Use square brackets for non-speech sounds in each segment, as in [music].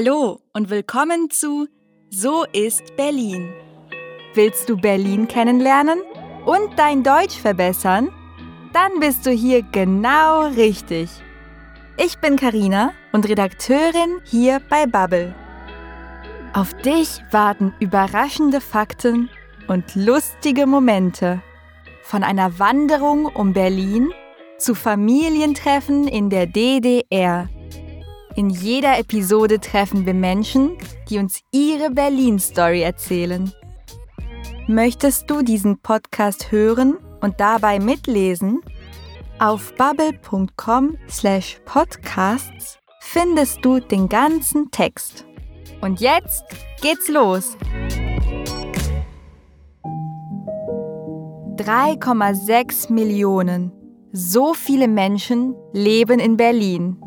Hallo und willkommen zu So ist Berlin. Willst du Berlin kennenlernen und dein Deutsch verbessern? Dann bist du hier genau richtig. Ich bin Karina und Redakteurin hier bei Bubble. Auf dich warten überraschende Fakten und lustige Momente. Von einer Wanderung um Berlin zu Familientreffen in der DDR in jeder Episode treffen wir Menschen, die uns ihre Berlin-Story erzählen. Möchtest du diesen Podcast hören und dabei mitlesen? Auf bubble.com/podcasts findest du den ganzen Text. Und jetzt geht's los. 3,6 Millionen. So viele Menschen leben in Berlin.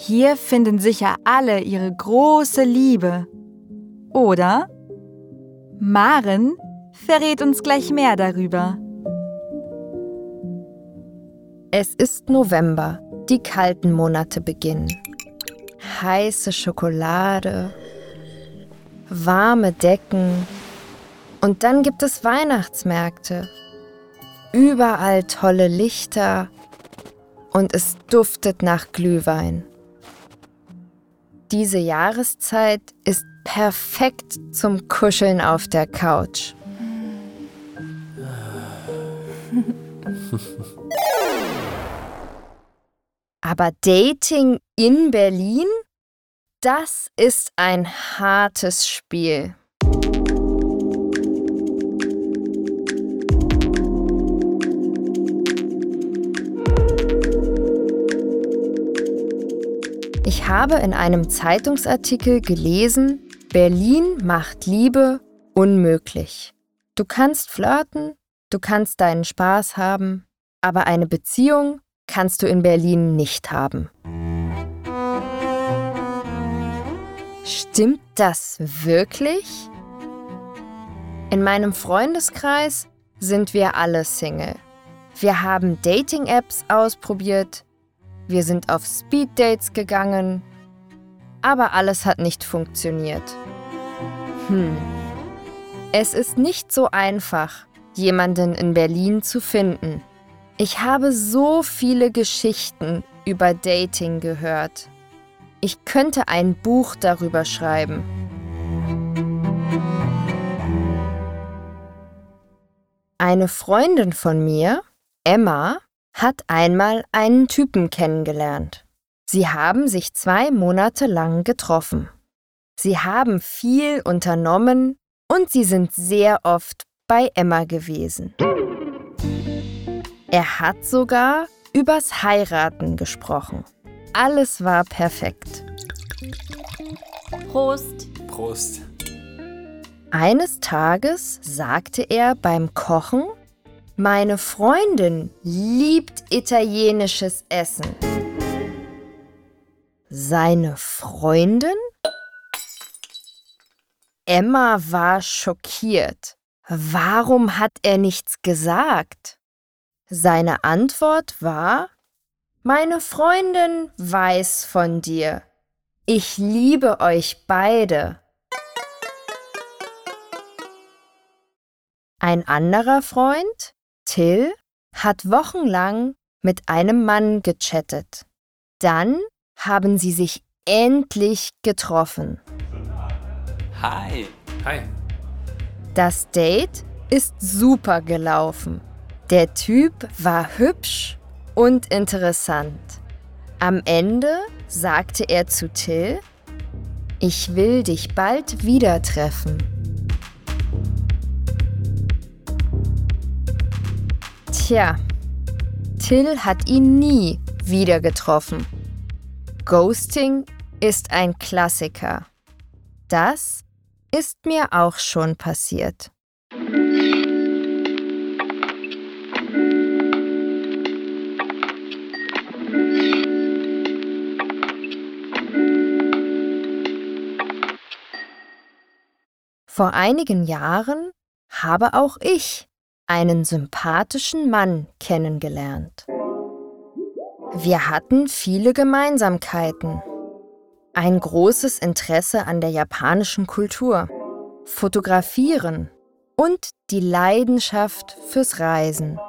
Hier finden sicher alle ihre große Liebe. Oder? Maren verrät uns gleich mehr darüber. Es ist November, die kalten Monate beginnen. Heiße Schokolade, warme Decken und dann gibt es Weihnachtsmärkte. Überall tolle Lichter und es duftet nach Glühwein. Diese Jahreszeit ist perfekt zum Kuscheln auf der Couch. Aber Dating in Berlin? Das ist ein hartes Spiel. Habe in einem Zeitungsartikel gelesen, Berlin macht Liebe unmöglich. Du kannst flirten, du kannst deinen Spaß haben, aber eine Beziehung kannst du in Berlin nicht haben. Stimmt das wirklich? In meinem Freundeskreis sind wir alle Single. Wir haben Dating-Apps ausprobiert, wir sind auf Speeddates gegangen, aber alles hat nicht funktioniert. Hm. Es ist nicht so einfach, jemanden in Berlin zu finden. Ich habe so viele Geschichten über Dating gehört. Ich könnte ein Buch darüber schreiben. Eine Freundin von mir, Emma, hat einmal einen Typen kennengelernt. Sie haben sich zwei Monate lang getroffen. Sie haben viel unternommen und sie sind sehr oft bei Emma gewesen. Er hat sogar übers Heiraten gesprochen. Alles war perfekt. Prost. Prost. Eines Tages sagte er beim Kochen, meine Freundin liebt italienisches Essen. Seine Freundin? Emma war schockiert. Warum hat er nichts gesagt? Seine Antwort war, meine Freundin weiß von dir. Ich liebe euch beide. Ein anderer Freund Till hat wochenlang mit einem Mann gechattet. Dann haben sie sich endlich getroffen. Hi. Hi. Das Date ist super gelaufen. Der Typ war hübsch und interessant. Am Ende sagte er zu Till, ich will dich bald wieder treffen. Tja, Till hat ihn nie wieder getroffen. Ghosting ist ein Klassiker. Das ist mir auch schon passiert. Vor einigen Jahren habe auch ich einen sympathischen Mann kennengelernt. Wir hatten viele Gemeinsamkeiten. ein großes Interesse an der japanischen Kultur, Fotografieren und die Leidenschaft fürs Reisen.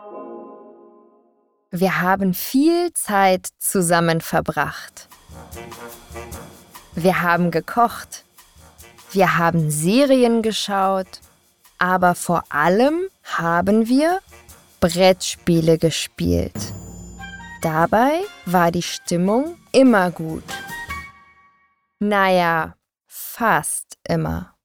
Wir haben viel Zeit zusammen verbracht. Wir haben gekocht. Wir haben Serien geschaut. Aber vor allem haben wir Brettspiele gespielt. Dabei war die Stimmung immer gut. Naja, fast immer.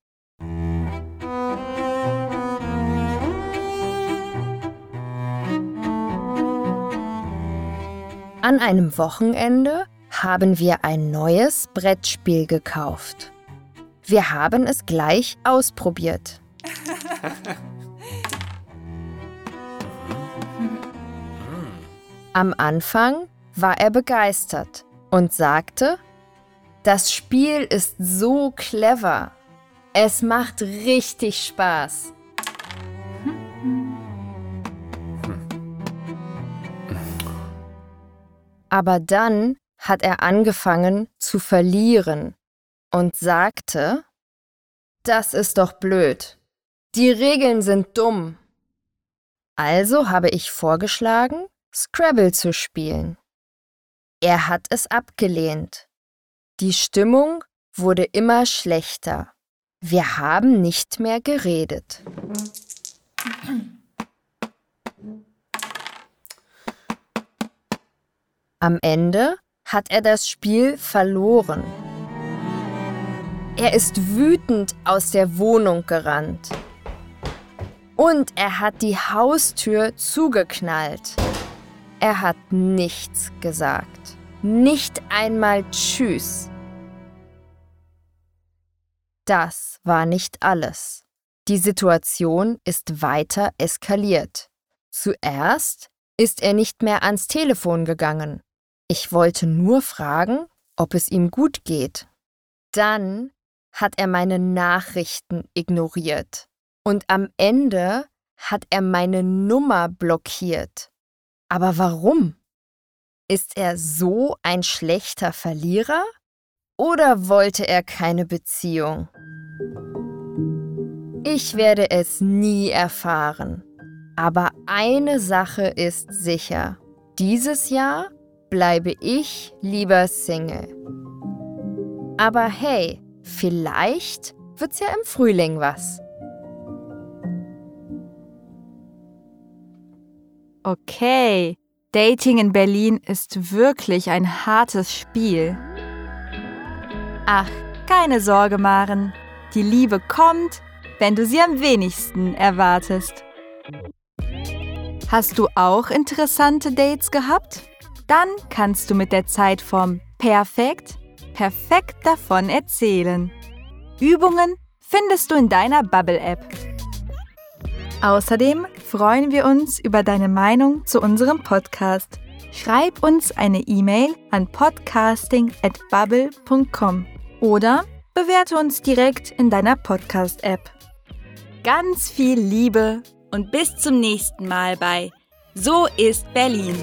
An einem Wochenende haben wir ein neues Brettspiel gekauft. Wir haben es gleich ausprobiert. [laughs] Am Anfang war er begeistert und sagte, das Spiel ist so clever. Es macht richtig Spaß. Aber dann hat er angefangen zu verlieren und sagte, das ist doch blöd. Die Regeln sind dumm. Also habe ich vorgeschlagen, Scrabble zu spielen. Er hat es abgelehnt. Die Stimmung wurde immer schlechter. Wir haben nicht mehr geredet. Am Ende hat er das Spiel verloren. Er ist wütend aus der Wohnung gerannt. Und er hat die Haustür zugeknallt. Er hat nichts gesagt. Nicht einmal Tschüss. Das war nicht alles. Die Situation ist weiter eskaliert. Zuerst ist er nicht mehr ans Telefon gegangen. Ich wollte nur fragen, ob es ihm gut geht. Dann hat er meine Nachrichten ignoriert. Und am Ende hat er meine Nummer blockiert. Aber warum? Ist er so ein schlechter Verlierer? Oder wollte er keine Beziehung? Ich werde es nie erfahren. Aber eine Sache ist sicher. Dieses Jahr bleibe ich lieber Single. Aber hey, vielleicht wird's ja im Frühling was. Okay, Dating in Berlin ist wirklich ein hartes Spiel. Ach, keine Sorge, Maren. Die Liebe kommt, wenn du sie am wenigsten erwartest. Hast du auch interessante Dates gehabt? Dann kannst du mit der Zeit vom Perfekt perfekt davon erzählen. Übungen findest du in deiner Bubble-App. Außerdem freuen wir uns über deine Meinung zu unserem Podcast. Schreib uns eine E-Mail an podcasting@bubble.com oder bewerte uns direkt in deiner Podcast-App. Ganz viel Liebe und bis zum nächsten Mal bei So ist Berlin.